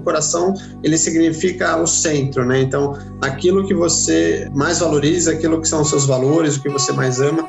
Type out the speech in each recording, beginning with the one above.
o coração ele significa o centro, né? Então, aquilo que você mais valoriza, aquilo que são os seus valores, o que você mais ama.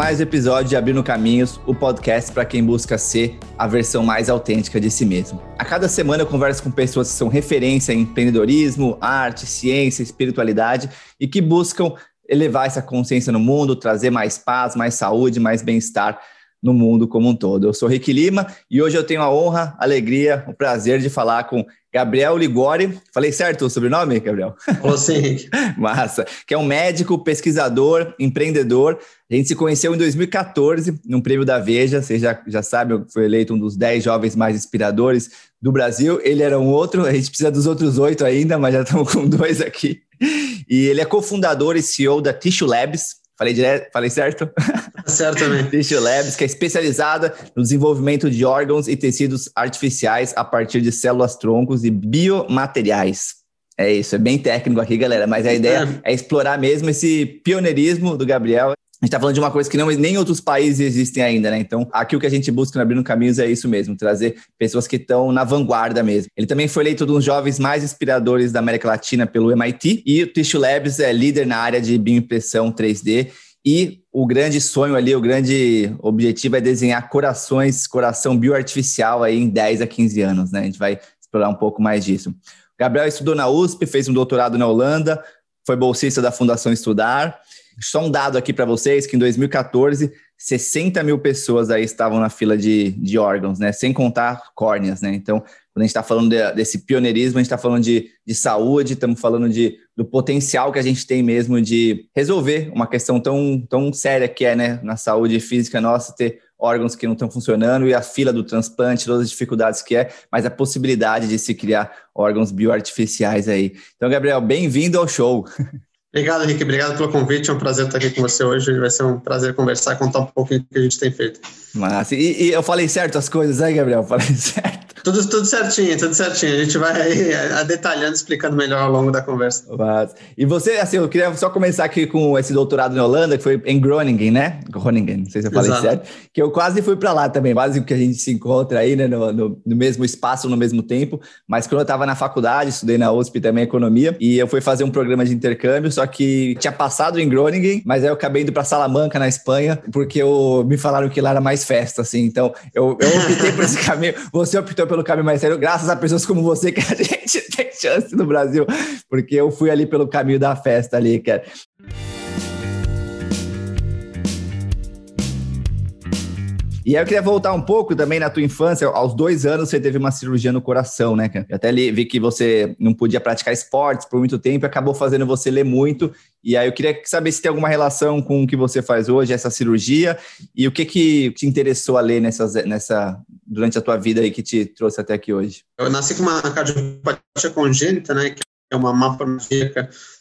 Mais episódio de Abrindo Caminhos, o podcast para quem busca ser a versão mais autêntica de si mesmo. A cada semana eu converso com pessoas que são referência em empreendedorismo, arte, ciência, espiritualidade e que buscam elevar essa consciência no mundo, trazer mais paz, mais saúde, mais bem-estar no mundo como um todo. Eu sou Rick Lima e hoje eu tenho a honra, a alegria, o prazer de falar com Gabriel Ligori. Falei certo o sobrenome, Gabriel? Falou sim. Massa. Que é um médico, pesquisador, empreendedor. A gente se conheceu em 2014, num prêmio da Veja. Você já, já sabe, foi eleito um dos 10 jovens mais inspiradores do Brasil. Ele era um outro, a gente precisa dos outros oito ainda, mas já estamos com dois aqui. E ele é cofundador e CEO da Tissue Labs, Falei direto, falei certo? Tá certo também. Tissue Labs, que é especializada no desenvolvimento de órgãos e tecidos artificiais a partir de células troncos e biomateriais. É isso, é bem técnico aqui, galera, mas a ideia é, é explorar mesmo esse pioneirismo do Gabriel a gente está falando de uma coisa que não, nem outros países existem ainda, né? Então, aqui o que a gente busca no Abrindo Caminhos é isso mesmo, trazer pessoas que estão na vanguarda mesmo. Ele também foi eleito um dos jovens mais inspiradores da América Latina pelo MIT e o Tissue Labs é líder na área de bioimpressão 3D e o grande sonho ali, o grande objetivo é desenhar corações, coração bioartificial aí em 10 a 15 anos, né? A gente vai explorar um pouco mais disso. Gabriel estudou na USP, fez um doutorado na Holanda, foi bolsista da Fundação Estudar só um dado aqui para vocês, que em 2014, 60 mil pessoas aí estavam na fila de, de órgãos, né? Sem contar córneas, né? Então, quando a gente está falando de, desse pioneirismo, a gente está falando de, de saúde, estamos falando de, do potencial que a gente tem mesmo de resolver uma questão tão, tão séria que é, né? Na saúde física nossa, ter órgãos que não estão funcionando e a fila do transplante, todas as dificuldades que é, mas a possibilidade de se criar órgãos bioartificiais aí. Então, Gabriel, bem-vindo ao show. Obrigado, Henrique. Obrigado pelo convite. É um prazer estar aqui com você hoje. Vai ser um prazer conversar, contar um pouquinho do que a gente tem feito. Mas, e, e eu falei certo as coisas, aí, Gabriel? Falei certo. Tudo, tudo certinho, tudo certinho. A gente vai aí a, detalhando, explicando melhor ao longo da conversa. Mas, e você, assim, eu queria só começar aqui com esse doutorado na Holanda, que foi em Groningen, né? Groningen, não sei se eu falei Exato. certo. Que eu quase fui para lá também, quase que a gente se encontra aí, né? No, no, no, mesmo espaço, no mesmo tempo. Mas quando eu estava na faculdade, estudei na USP também economia, e eu fui fazer um programa de intercâmbio, só que tinha passado em Groningen, mas aí eu acabei indo para Salamanca, na Espanha, porque eu, me falaram que lá era mais festa, assim. Então, eu, eu optei por esse caminho. Você optou pelo caminho mais sério, graças a pessoas como você que a gente tem chance no Brasil, porque eu fui ali pelo caminho da festa ali, cara. E aí eu queria voltar um pouco também na tua infância. Aos dois anos você teve uma cirurgia no coração, né? Eu até li, vi que você não podia praticar esportes por muito tempo e acabou fazendo você ler muito. E aí eu queria saber se tem alguma relação com o que você faz hoje, essa cirurgia, e o que que te interessou a ler nessas, nessa, durante a tua vida aí que te trouxe até aqui hoje. Eu nasci com uma cardiopatia congênita, né? É uma mapa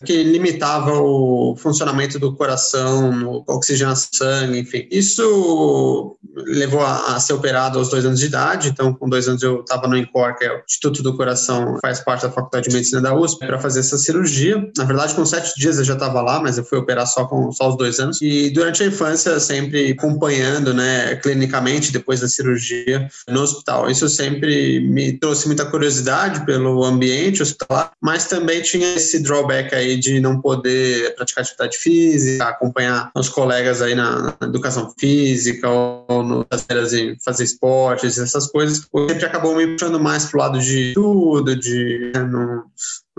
que limitava o funcionamento do coração, oxigenação sangue, enfim. Isso levou a, a, ser operado aos dois anos de idade, então com dois anos eu estava no INCOR, que é o Instituto do Coração, faz parte da Faculdade de Medicina da USP, para fazer essa cirurgia. Na verdade, com sete dias eu já estava lá, mas eu fui operar só com só os dois anos. E durante a infância, sempre acompanhando, né, clinicamente, depois da cirurgia, no hospital. Isso sempre me trouxe muita curiosidade pelo ambiente hospitalar, mas também também tinha esse drawback aí de não poder praticar atividade física, acompanhar os colegas aí na, na educação física ou férias em fazer esportes, essas coisas. Sempre acabou me puxando mais pro lado de tudo, de né,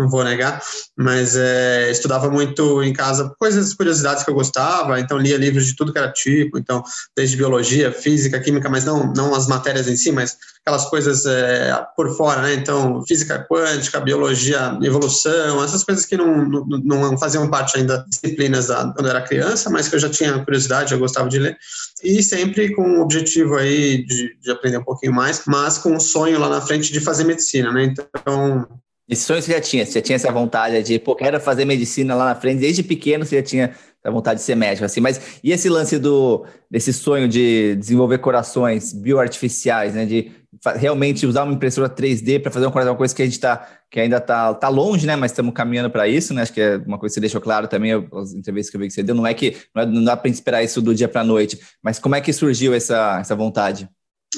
não vou negar, mas é, estudava muito em casa coisas, curiosidades que eu gostava, então lia livros de tudo que era tipo, então desde biologia, física, química, mas não, não as matérias em si, mas aquelas coisas é, por fora, né? Então física quântica, biologia, evolução, essas coisas que não, não, não faziam parte ainda das disciplinas da, quando eu era criança, mas que eu já tinha curiosidade, eu gostava de ler, e sempre com o objetivo aí de, de aprender um pouquinho mais, mas com um sonho lá na frente de fazer medicina, né? Então esse sonho você já tinha? Você já tinha essa vontade de, pô, quero fazer medicina lá na frente? Desde pequeno você já tinha essa vontade de ser médico, assim. Mas e esse lance do desse sonho de desenvolver corações bioartificiais, né? De realmente usar uma impressora 3D para fazer uma coisa, uma coisa que a gente está que ainda está tá longe, né? Mas estamos caminhando para isso, né? Acho que é uma coisa que você deixou claro também, as entrevistas que eu vi que você deu. Não é que não, é, dá para esperar isso do dia para a noite, mas como é que surgiu essa, essa vontade?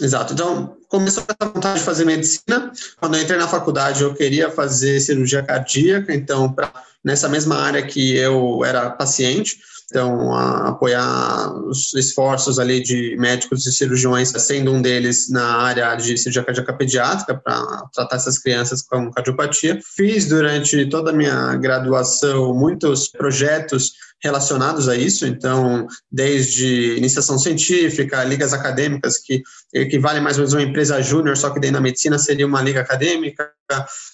Exato. Então, começou essa vontade de fazer medicina. Quando eu entrei na faculdade, eu queria fazer cirurgia cardíaca, então, pra, nessa mesma área que eu era paciente. Então, apoiar os esforços ali de médicos e cirurgiões, sendo um deles na área de cirurgia cardíaca pediátrica, para tratar essas crianças com cardiopatia. Fiz durante toda a minha graduação muitos projetos relacionados a isso, então, desde iniciação científica, ligas acadêmicas, que equivale mais ou menos a uma empresa júnior, só que dentro da medicina seria uma liga acadêmica,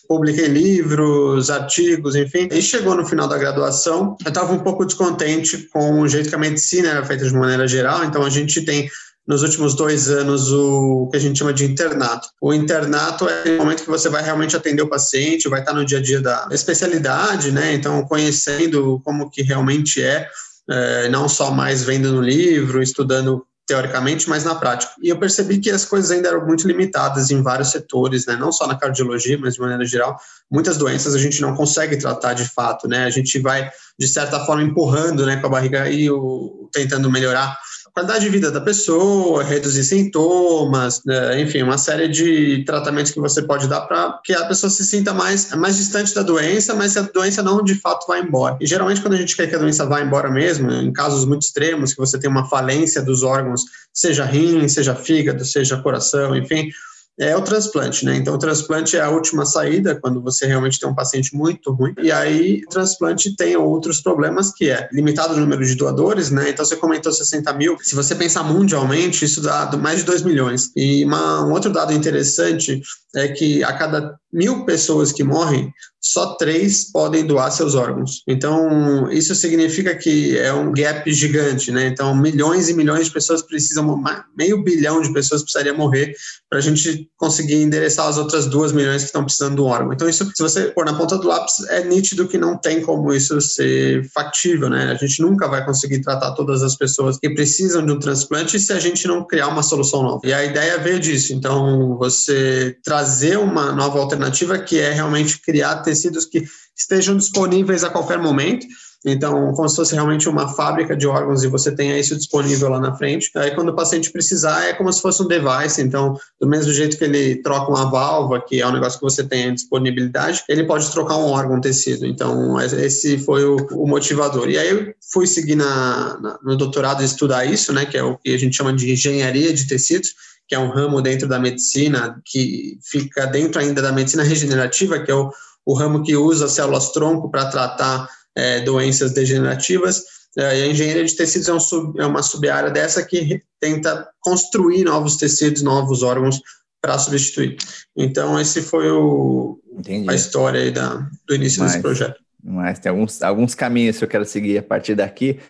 publiquei livros, artigos, enfim. E chegou no final da graduação, eu estava um pouco descontente com o jeito que a medicina era feita de maneira geral, então a gente tem nos últimos dois anos o que a gente chama de internato. O internato é o momento que você vai realmente atender o paciente, vai estar no dia a dia da especialidade, né? Então, conhecendo como que realmente é, é não só mais vendo no livro, estudando teoricamente, mas na prática. E eu percebi que as coisas ainda eram muito limitadas em vários setores, né? Não só na cardiologia, mas de maneira geral. Muitas doenças a gente não consegue tratar de fato, né? A gente vai, de certa forma, empurrando né, com a barriga e o, tentando melhorar qualidade de vida da pessoa, reduzir sintomas, né? enfim, uma série de tratamentos que você pode dar para que a pessoa se sinta mais, mais distante da doença, mas a doença não de fato vai embora. E geralmente, quando a gente quer que a doença vá embora mesmo, em casos muito extremos, que você tem uma falência dos órgãos, seja rim, seja fígado, seja coração, enfim, é o transplante, né? Então, o transplante é a última saída quando você realmente tem um paciente muito ruim. E aí, o transplante tem outros problemas, que é limitado o número de doadores, né? Então, você comentou 60 mil. Se você pensar mundialmente, isso dá mais de 2 milhões. E uma, um outro dado interessante é que a cada mil pessoas que morrem, só três podem doar seus órgãos. Então, isso significa que é um gap gigante, né? Então, milhões e milhões de pessoas precisam, meio bilhão de pessoas precisaria morrer para a gente conseguir endereçar as outras duas milhões que estão precisando do órgão. Então, isso, se você pôr na ponta do lápis, é nítido que não tem como isso ser factível, né? A gente nunca vai conseguir tratar todas as pessoas que precisam de um transplante se a gente não criar uma solução nova. E a ideia veio disso. Então, você trazer uma nova alternativa que é realmente criar tecidos que estejam disponíveis a qualquer momento. Então, como se fosse realmente uma fábrica de órgãos e você tenha isso disponível lá na frente. Aí, quando o paciente precisar, é como se fosse um device. Então, do mesmo jeito que ele troca uma válvula, que é um negócio que você tem disponibilidade, ele pode trocar um órgão, um tecido. Então, esse foi o, o motivador. E aí, eu fui seguir na, na, no doutorado estudar isso, né, que é o que a gente chama de engenharia de tecidos que é um ramo dentro da medicina, que fica dentro ainda da medicina regenerativa, que é o, o ramo que usa células-tronco para tratar é, doenças degenerativas. É, a engenharia de tecidos é, um sub, é uma sub-área dessa que tenta construir novos tecidos, novos órgãos para substituir. Então, esse foi o, a história aí da, do início mas, desse projeto. Mas tem alguns, alguns caminhos que eu quero seguir a partir daqui.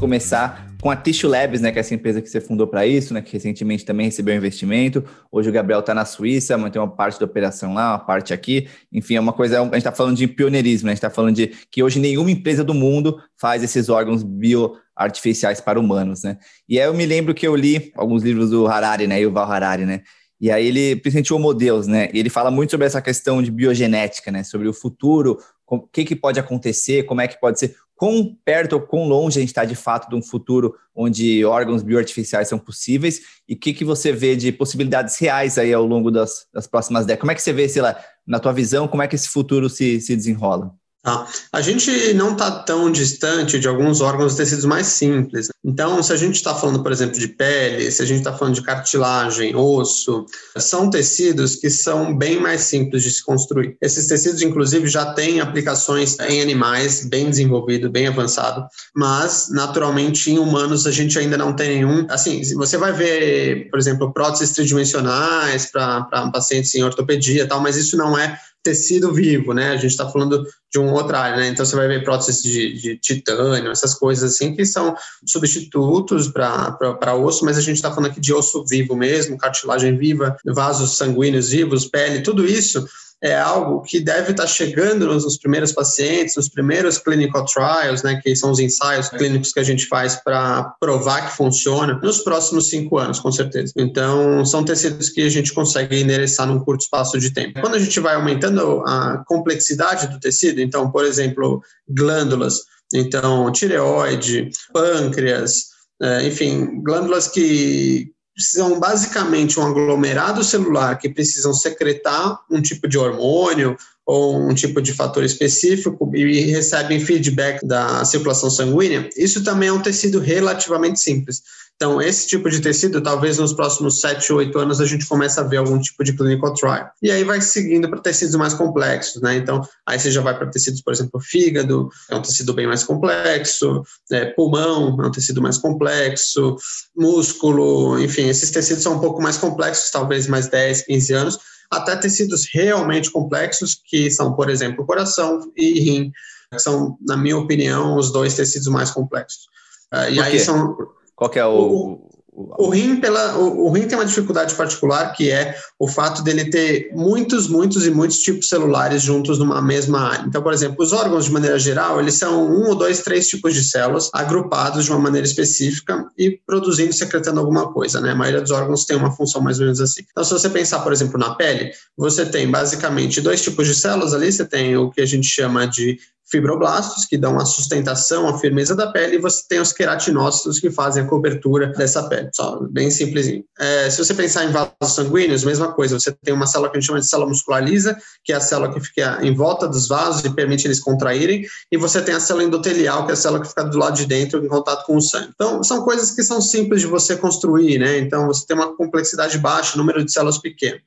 Começar com a Tissue Labs, né, que é essa empresa que você fundou para isso, né, que recentemente também recebeu investimento. Hoje o Gabriel está na Suíça, mas tem uma parte da operação lá, uma parte aqui. Enfim, é uma coisa. A gente está falando de pioneirismo, né, a gente está falando de que hoje nenhuma empresa do mundo faz esses órgãos bioartificiais para humanos, né. E aí eu me lembro que eu li alguns livros do Harari, né, Yuval Harari, né. E aí ele presenteou modelos, né? E ele fala muito sobre essa questão de biogenética, né? Sobre o futuro, o que, que pode acontecer, como é que pode ser quão perto ou quão longe a gente está de fato de um futuro onde órgãos bioartificiais são possíveis e o que, que você vê de possibilidades reais aí ao longo das, das próximas décadas? Como é que você vê, sei lá, na tua visão, como é que esse futuro se, se desenrola? Tá. A gente não está tão distante de alguns órgãos e tecidos mais simples. Então, se a gente está falando, por exemplo, de pele, se a gente está falando de cartilagem, osso, são tecidos que são bem mais simples de se construir. Esses tecidos, inclusive, já têm aplicações em animais bem desenvolvido, bem avançado, mas, naturalmente, em humanos a gente ainda não tem nenhum. Assim, você vai ver, por exemplo, próteses tridimensionais para pacientes em ortopedia tal, mas isso não é tecido vivo, né? A gente está falando de uma outra área, né? Então você vai ver próteses de, de titânio, essas coisas assim, que são substitutos para osso, mas a gente está falando aqui de osso vivo mesmo, cartilagem viva, vasos sanguíneos vivos, pele, tudo isso é algo que deve estar chegando nos, primeiros pacientes, nos primeiros clinical trials, né, que são os ensaios clínicos que a gente faz para provar que funciona, nos próximos cinco anos, com certeza. Então, são tecidos que a gente consegue endereçar num curto espaço de tempo. Quando a gente vai aumentando a complexidade do tecido, então, por exemplo, glândulas, então, tireoide, pâncreas, é, enfim, glândulas que precisam basicamente um aglomerado celular que precisam secretar um tipo de hormônio ou um tipo de fator específico e recebem feedback da circulação sanguínea, isso também é um tecido relativamente simples. Então, esse tipo de tecido, talvez nos próximos 7 ou 8 anos a gente comece a ver algum tipo de clinical trial. E aí vai seguindo para tecidos mais complexos, né? Então, aí você já vai para tecidos, por exemplo, fígado, é um tecido bem mais complexo, é, pulmão é um tecido mais complexo, músculo, enfim, esses tecidos são um pouco mais complexos, talvez mais 10, 15 anos, até tecidos realmente complexos, que são, por exemplo, coração e rim, que são, na minha opinião, os dois tecidos mais complexos. Uh, e aí são qual que é o, o, o, rim pela o, o, rim tem uma dificuldade particular que é o fato dele ter muitos, muitos e muitos tipos celulares juntos numa mesma área. Então, por exemplo, os órgãos de maneira geral eles são um ou dois, três tipos de células agrupados de uma maneira específica e produzindo, secretando alguma coisa, né? A maioria dos órgãos tem uma função mais ou menos assim. Então, se você pensar, por exemplo, na pele, você tem basicamente dois tipos de células ali. Você tem o que a gente chama de fibroblastos, que dão a sustentação, a firmeza da pele, e você tem os queratinócitos, que fazem a cobertura dessa pele. Só bem simplesinho. É, se você pensar em vasos sanguíneos, mesma coisa. Você tem uma célula que a gente chama de célula muscular lisa, que é a célula que fica em volta dos vasos e permite eles contraírem, e você tem a célula endotelial, que é a célula que fica do lado de dentro em contato com o sangue. Então, são coisas que são simples de você construir, né? Então, você tem uma complexidade baixa, número de células pequeno.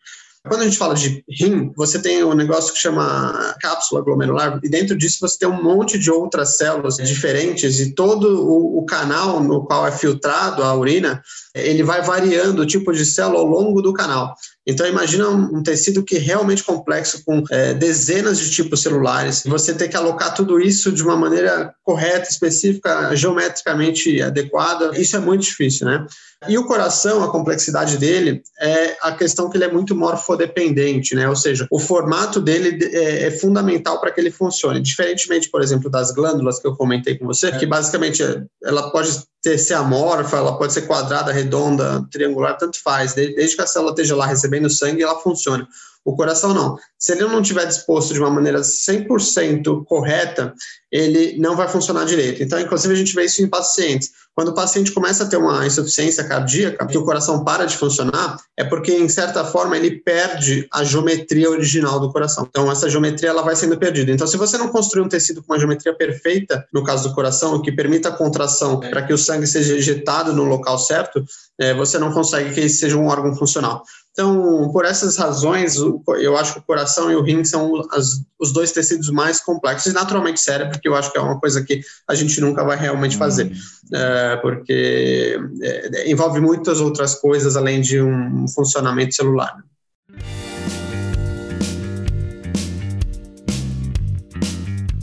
Quando a gente fala de rim, você tem um negócio que chama cápsula glomerular, e dentro disso você tem um monte de outras células diferentes, e todo o, o canal no qual é filtrado a urina, ele vai variando o tipo de célula ao longo do canal. Então, imagina um, tecido que é realmente complexo, com é, dezenas de tipos celulares, você tem que alocar tudo isso de uma maneira correta, específica, geometricamente adequada. Isso é muito difícil, né? E o coração, a complexidade dele é a questão que ele é muito morfodependente, né? Ou seja, o formato dele é, é fundamental para que ele funcione. Diferentemente, por exemplo, das glândulas que eu comentei com você, que basicamente ela pode ter, ser amorfa, ela pode ser quadrada, redonda, triangular, tanto faz. Desde que a célula esteja lá recebendo sangue, ela funciona. O coração não. Se ele não estiver disposto de uma maneira 100% correta, ele não vai funcionar direito. Então, inclusive, a gente vê isso em pacientes. Quando o paciente começa a ter uma insuficiência cardíaca, que o coração para de funcionar, é porque, em certa forma, ele perde a geometria original do coração. Então, essa geometria ela vai sendo perdida. Então, se você não construir um tecido com uma geometria perfeita, no caso do coração, que permita a contração para que o sangue seja injetado no local certo, é, você não consegue que esse seja um órgão funcional. Então, por essas razões, eu acho que o coração e o rim são as, os dois tecidos mais complexos, e naturalmente cérebro, que eu acho que é uma coisa que a gente nunca vai realmente fazer, uhum. é, porque é, envolve muitas outras coisas além de um funcionamento celular.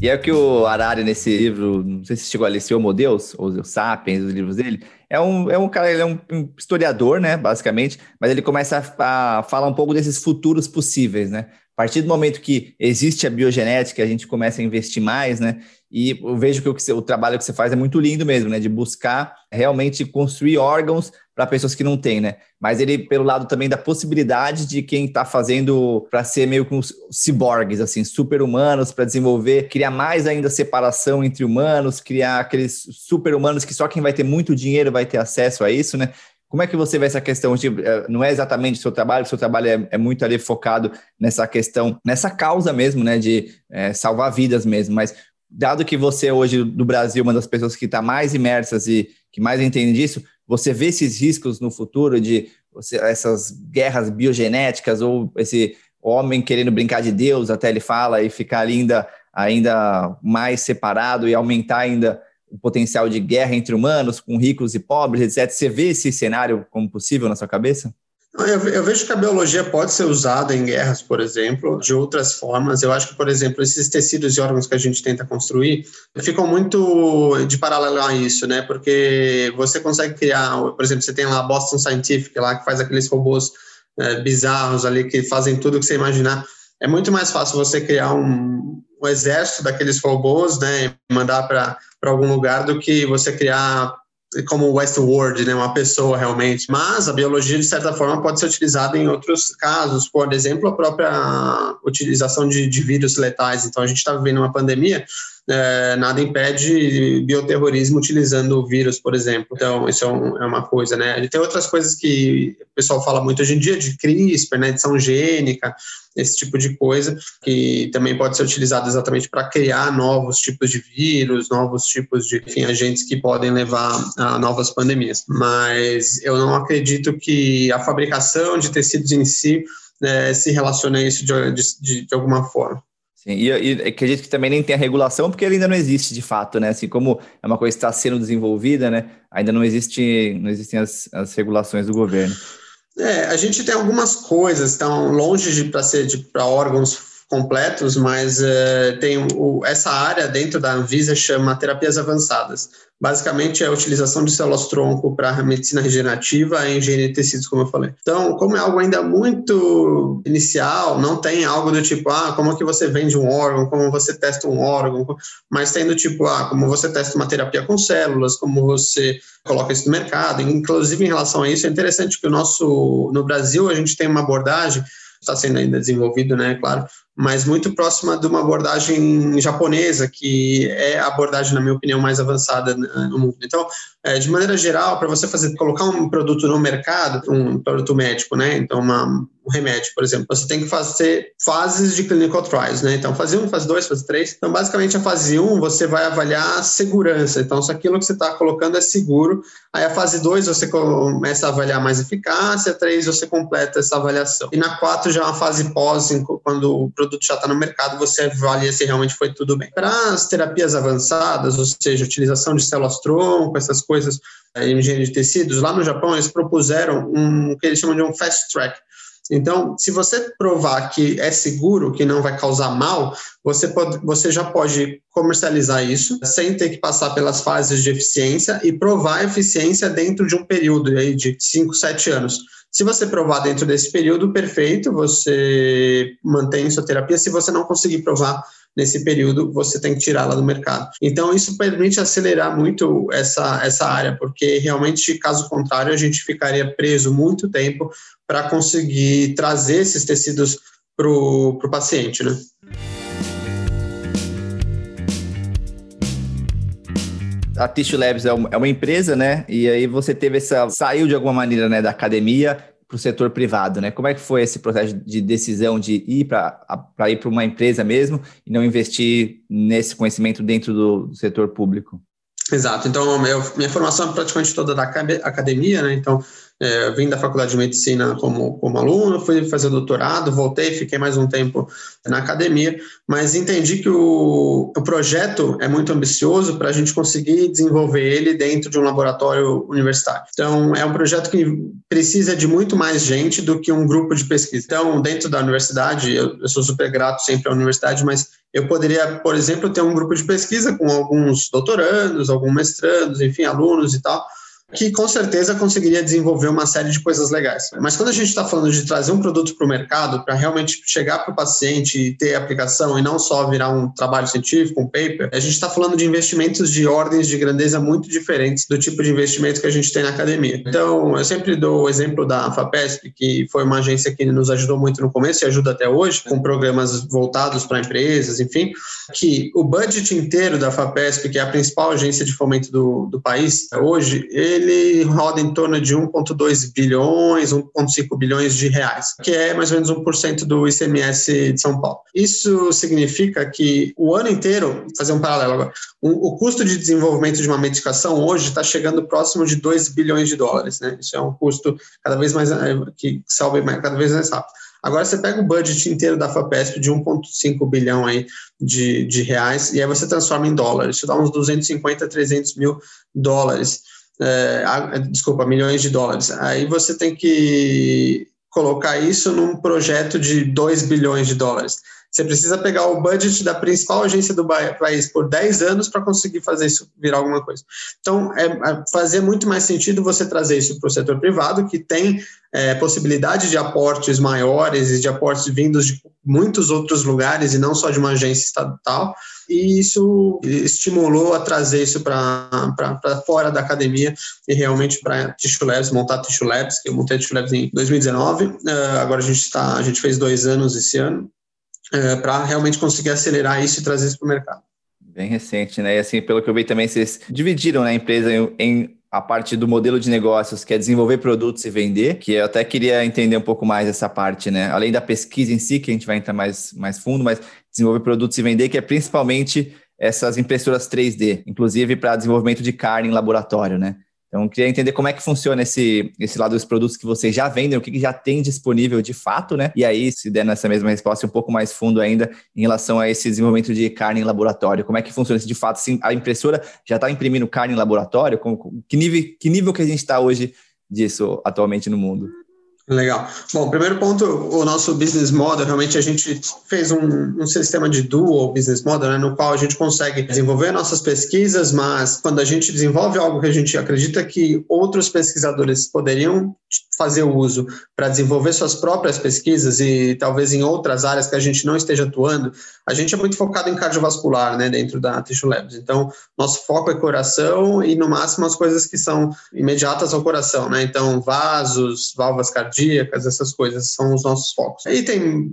E é que o Harari, nesse livro, não sei se chegou a ler o Homo Deus, ou os Sapiens, os livros dele, é um, é um cara, ele é um historiador, né, basicamente, mas ele começa a, a falar um pouco desses futuros possíveis, né? A partir do momento que existe a biogenética, a gente começa a investir mais, né? E eu vejo que o, que você, o trabalho que você faz é muito lindo mesmo, né? De buscar realmente construir órgãos para pessoas que não têm, né? Mas ele, pelo lado também da possibilidade de quem está fazendo para ser meio que uns ciborgues, assim, super-humanos, para desenvolver, criar mais ainda separação entre humanos, criar aqueles super-humanos que só quem vai ter muito dinheiro vai ter acesso a isso, né? Como é que você vê essa questão? De, eh, não é exatamente o seu trabalho, o seu trabalho é, é, muito ali focado nessa questão, nessa causa mesmo, né, de é, salvar vidas mesmo, mas dado que você hoje no Brasil, uma das pessoas que está mais imersas e que mais entende disso, você vê esses riscos no futuro de você, essas guerras biogenéticas ou esse homem querendo brincar de Deus, até ele fala, e ficar ainda, ainda mais separado e aumentar ainda o potencial de guerra entre humanos, com ricos e pobres, etc. Você vê esse cenário como possível na sua cabeça? Eu, vejo que a biologia pode ser usada em guerras, por exemplo, de outras formas. Eu acho que, por exemplo, esses tecidos e órgãos que a gente tenta construir ficam muito de paralelo a isso, né? Porque você consegue criar, por exemplo, você tem lá a Boston Scientific lá que faz aqueles robôs é, bizarros ali que fazem tudo que você imaginar. é muito mais fácil você criar um, um exército daqueles robôs, né, e mandar para algum lugar do que você criar como Westworld, né, uma pessoa realmente. Mas a biologia, de certa forma, pode ser utilizada em outros casos, por exemplo, a própria utilização de, de vírus letais. Então, a gente está vivendo uma pandemia é, nada impede bioterrorismo utilizando o vírus, por exemplo. Então, isso é, um, é, uma coisa, né? E tem outras coisas que o pessoal fala muito hoje em dia, de CRISPR, né, edição gênica, esse tipo de coisa, que também pode ser utilizado exatamente para criar novos tipos de vírus, novos tipos de enfim, agentes que podem levar a novas pandemias. Mas eu não acredito que a fabricação de tecidos em si é, se relacione a isso de, de, de alguma forma. Sim, e, e acredito que também nem tem a regulação, porque ele ainda não existe de fato, né? Assim como é uma coisa que está sendo desenvolvida, né? Ainda não existe, não existem as, as regulações do governo. É, a gente tem algumas coisas, estão longe de para ser para órgãos completos, mas uh, tem o, essa área dentro da Anvisa chama terapias avançadas. Basicamente é a utilização de células-tronco para medicina regenerativa e engenharia de tecidos, como eu falei. Então, como é algo ainda muito inicial, não tem algo do tipo, ah, como que você vende um órgão, como você testa um órgão, mas tem do tipo, ah, como você testa uma terapia com células, como você coloca isso no mercado. Inclusive, em relação a isso, é interessante que o nosso, no Brasil, a gente tem uma abordagem está sendo ainda desenvolvido, né, claro, mas muito próxima de uma abordagem japonesa, que é a abordagem, na minha opinião, mais avançada no mundo. Então, é, de maneira geral, para você fazer colocar um produto no mercado, um produto médico, né? Então, uma, remédio, por exemplo, você tem que fazer fases de clinical trials, né? Então, fase 1, fase 2, fase 3. Então, basicamente, a fase 1 você vai avaliar a segurança. Então, se aquilo que você está colocando é seguro, aí a fase 2 você começa a avaliar mais eficácia, a 3 você completa essa avaliação. E na 4 já é uma fase pós, quando o produto já está no mercado, você avalia se realmente foi tudo bem. Para as terapias avançadas, ou seja, utilização de células-tronco, essas coisas, em engenharia de tecidos, lá no Japão eles propuseram um que eles chamam de um fast track. Então, se você provar que é seguro, que não vai causar mal, você, pode, você já pode comercializar isso sem ter que passar pelas fases de eficiência e provar a eficiência dentro de um período aí de 5, 7 anos. Se você provar dentro desse período, perfeito, você mantém sua terapia. Se você não conseguir provar nesse período, você tem que tirá-la do mercado. Então, isso permite acelerar muito essa, essa área, porque realmente, caso contrário, a gente ficaria preso muito tempo para conseguir trazer esses tecidos para o paciente, né? a Tissue Labs é, é uma empresa, né? E aí você teve essa. saiu de alguma maneira né, da academia para o setor privado, né? Como é que foi esse processo de decisão de ir para ir para uma empresa mesmo e não investir nesse conhecimento dentro do, do setor público? Exato. Então, minha formação é praticamente toda da academia, né? Então, é, vim da faculdade de medicina como, como aluno, fui fazer doutorado, voltei, fiquei mais um tempo na academia, mas entendi que o, o projeto é muito ambicioso para a gente conseguir desenvolver ele dentro de um laboratório universitário. Então, é um projeto que precisa de muito mais gente do que um grupo de pesquisa. Então, dentro da universidade, eu, eu sou super grato sempre à universidade, mas eu poderia, por exemplo, ter um grupo de pesquisa com alguns doutorandos, alguns mestrandos, enfim, alunos e tal, que com certeza conseguiria desenvolver uma série de coisas legais. Mas quando a gente está falando de trazer um produto para o mercado, para realmente chegar para o paciente e ter aplicação e não só virar um trabalho científico, um paper, a gente está falando de investimentos de ordens de grandeza muito diferentes do tipo de investimento que a gente tem na academia. Então, eu sempre dou o exemplo da FAPESP, que foi uma agência que nos ajudou muito no começo e ajuda até hoje, com programas voltados para empresas, enfim, que o budget inteiro da FAPESP, que é a principal agência de fomento do, do país, hoje, ele ele roda em torno de 1,2 bilhões, 1,5 bilhões de reais, que é mais ou menos 1% do ICMS de São Paulo. Isso significa que o ano inteiro, fazer um paralelo agora, o, custo de desenvolvimento de uma medicação hoje está chegando próximo de 2 bilhões de dólares, né? Isso é um custo cada vez mais, eh, que salve cada vez mais rápido. Agora você pega o budget inteiro da FAPESP de 1,5 bilhão aí de, de reais e aí você transforma em dólares. Isso dá uns 250, 300 mil dólares é, desculpa, milhões de dólares. Aí você tem que colocar isso num projeto de 2 bilhões de dólares. Você precisa pegar o budget da principal agência do país por 10 anos para conseguir fazer isso virar alguma coisa. Então, é, é fazia muito mais sentido você trazer isso para o setor privado, que tem é, possibilidade de aportes maiores e de aportes vindos de muitos outros lugares e não só de uma agência estatal, e isso estimulou a trazer isso para fora da academia e realmente para Tissue Labs, montar Tissue Labs, que eu montei Tissue Labs em 2019, uh, agora a gente está, a gente fez dois anos esse ano, uh, para realmente conseguir acelerar isso e trazer isso para o mercado. Bem recente, né? E assim, pelo que eu vi também, vocês dividiram né, a empresa em, em a parte do modelo de negócios, que é desenvolver produtos e vender, que eu até queria entender um pouco mais essa parte, né? Além da pesquisa em si, que a gente vai entrar mais, mais fundo, mas desenvolver produtos e vender, que é principalmente essas impressoras 3D, inclusive para desenvolvimento de carne em laboratório, né? Então, eu queria entender como é que funciona esse, esse lado dos produtos que vocês já vendem, o que, que já tem disponível de fato, né? E aí, se der nessa mesma resposta, um pouco mais fundo ainda em relação a esse desenvolvimento de carne em laboratório. Como é que funciona isso de fato? Assim, a impressora já está imprimindo carne em laboratório? que, nível, que nível que a gente está hoje disso atualmente no mundo? Legal. Bom, primeiro ponto, o nosso business model, realmente a gente fez um, um sistema de dual business model, né, no qual a gente consegue desenvolver nossas pesquisas, mas quando a gente desenvolve algo que a gente acredita que outros pesquisadores poderiam fazer uso para desenvolver suas próprias pesquisas e talvez em outras áreas que a gente não esteja atuando, a gente é muito focado em cardiovascular, né, dentro da Tissue Labs. Então, nosso foco é coração e no máximo as coisas que são imediatas ao coração, né? Então, vasos, válvulas cardíacas, essas coisas são os nossos focos. E tem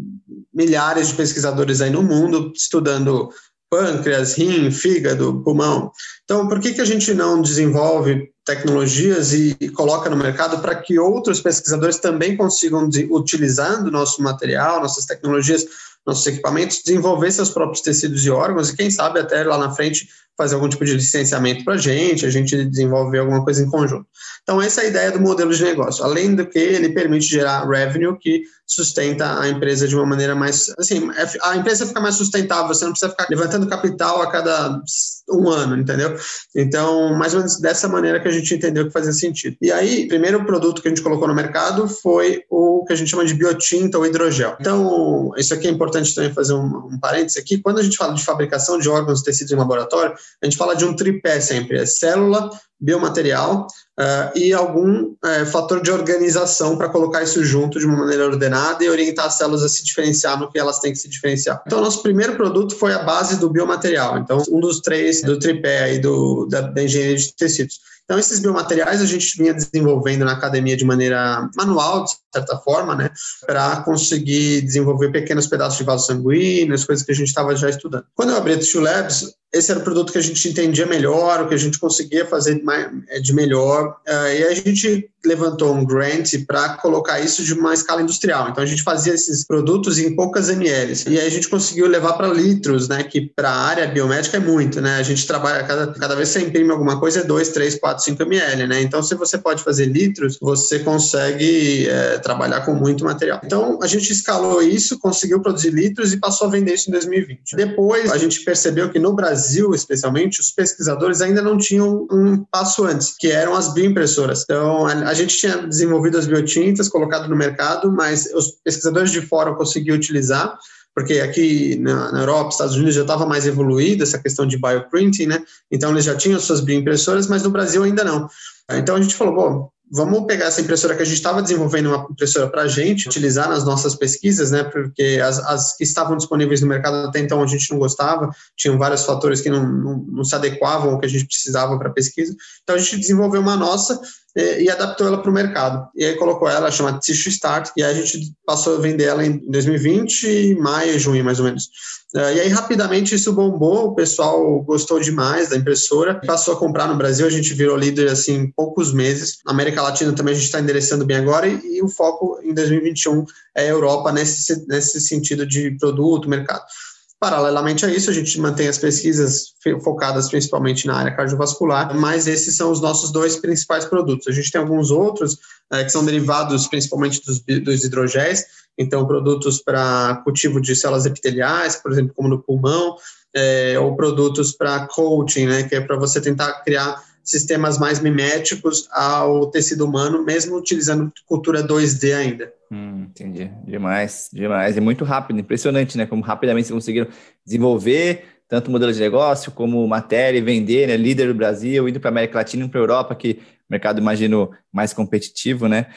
milhares de pesquisadores aí no mundo estudando pâncreas, rim, fígado, pulmão. Então, por que, que a gente não desenvolve tecnologias e, e coloca no mercado para que outros pesquisadores também consigam, de, utilizando nosso material, nossas tecnologias, nossos equipamentos, desenvolver seus próprios tecidos e órgãos e, quem sabe, até lá na frente fazer algum tipo de licenciamento para a gente, a gente desenvolver alguma coisa em conjunto. Então, essa é a ideia do modelo de negócio. Além do que, ele permite gerar revenue que sustenta a empresa de uma maneira mais. Assim, é, a empresa fica mais sustentável, você não precisa ficar levantando capital a cada um ano, entendeu? Então, mais ou menos dessa maneira que a gente entendeu que fazia sentido. E aí, o primeiro produto que a gente colocou no mercado foi o que a gente chama de biotinta ou hidrogel. Então, isso aqui é importante também fazer um, um parênteses aqui. Quando a gente fala de fabricação de órgãos tecidos em laboratório, a gente fala de um tripé sempre: é célula, biomaterial uh, e algum uh, fator de organização para colocar isso junto de uma maneira ordenada e orientar as células a se diferenciar no que elas têm que se diferenciar. Então, nosso primeiro produto foi a base do biomaterial. Então, um dos três do tripé aí do, da, da engenharia de tecidos. Então, esses biomateriais a gente vinha desenvolvendo na academia de maneira manual, de certa forma, né, para conseguir desenvolver pequenos pedaços de vaso sanguíneo, as coisas que a gente estava já estudando. Quando eu abri a Tissue Labs, esse era o produto que a gente entendia melhor, o que a gente conseguia fazer de melhor, uh, e a gente levantou um grant para colocar isso de uma escala industrial. Então a gente fazia esses produtos em poucas ml e aí a gente conseguiu levar para litros, né? Que para a área biomédica é muito, né? A gente trabalha cada, cada vez que você imprime alguma coisa é 2, 3, 4, 5 ml, né? Então se você pode fazer litros, você consegue é, trabalhar com muito material. Então a gente escalou isso, conseguiu produzir litros e passou a vender isso em 2020. Depois a gente percebeu que no Brasil, especialmente, os pesquisadores ainda não tinham um passo antes, que eram as bioimpressoras. Então a gente tinha desenvolvido as biotintas, colocado no mercado, mas os pesquisadores de fora conseguiam utilizar, porque aqui na, na Europa, Estados Unidos já estava mais evoluída essa questão de bioprinting, né? Então eles já tinham suas bioimpressoras, mas no Brasil ainda não. Então a gente falou, bom, vamos pegar essa impressora que a gente estava desenvolvendo uma impressora para a gente utilizar nas nossas pesquisas, né? Porque as, as, que estavam disponíveis no mercado até então a gente não gostava, tinham vários fatores que não, não, não se adequavam ao que a gente precisava para a pesquisa. Então a gente desenvolveu uma nossa e, e adaptou ela para o mercado. E aí colocou ela, chama Tissue Start, e a gente passou a vender ela em 2020, maio, junho, mais ou menos. Uh, e aí, rapidamente, isso bombou, o pessoal gostou demais da impressora, passou a comprar no Brasil, a gente virou líder, assim, em poucos meses. Na América Latina também a gente está endereçando bem agora, e, e, o foco em 2021 é a Europa nesse, nesse sentido de produto, mercado. Paralelamente a isso, a gente mantém as pesquisas focadas principalmente na área cardiovascular, mas esses são os nossos dois principais produtos. A gente tem alguns outros é, que são derivados principalmente dos, dos hidrogéis, então produtos para cultivo de células epiteliais, por exemplo, como no pulmão, é, ou produtos para coaching, né, que é para você tentar criar sistemas mais miméticos ao tecido humano, mesmo utilizando cultura 2D ainda. Hum, entendi. Demais, demais. É muito rápido, impressionante, né? Como rapidamente vocês conseguiram desenvolver tanto modelo de negócio como matéria e vender, né? Líder do Brasil, indo para a América Latina e para a Europa, que mercado, imagino, mais competitivo, né?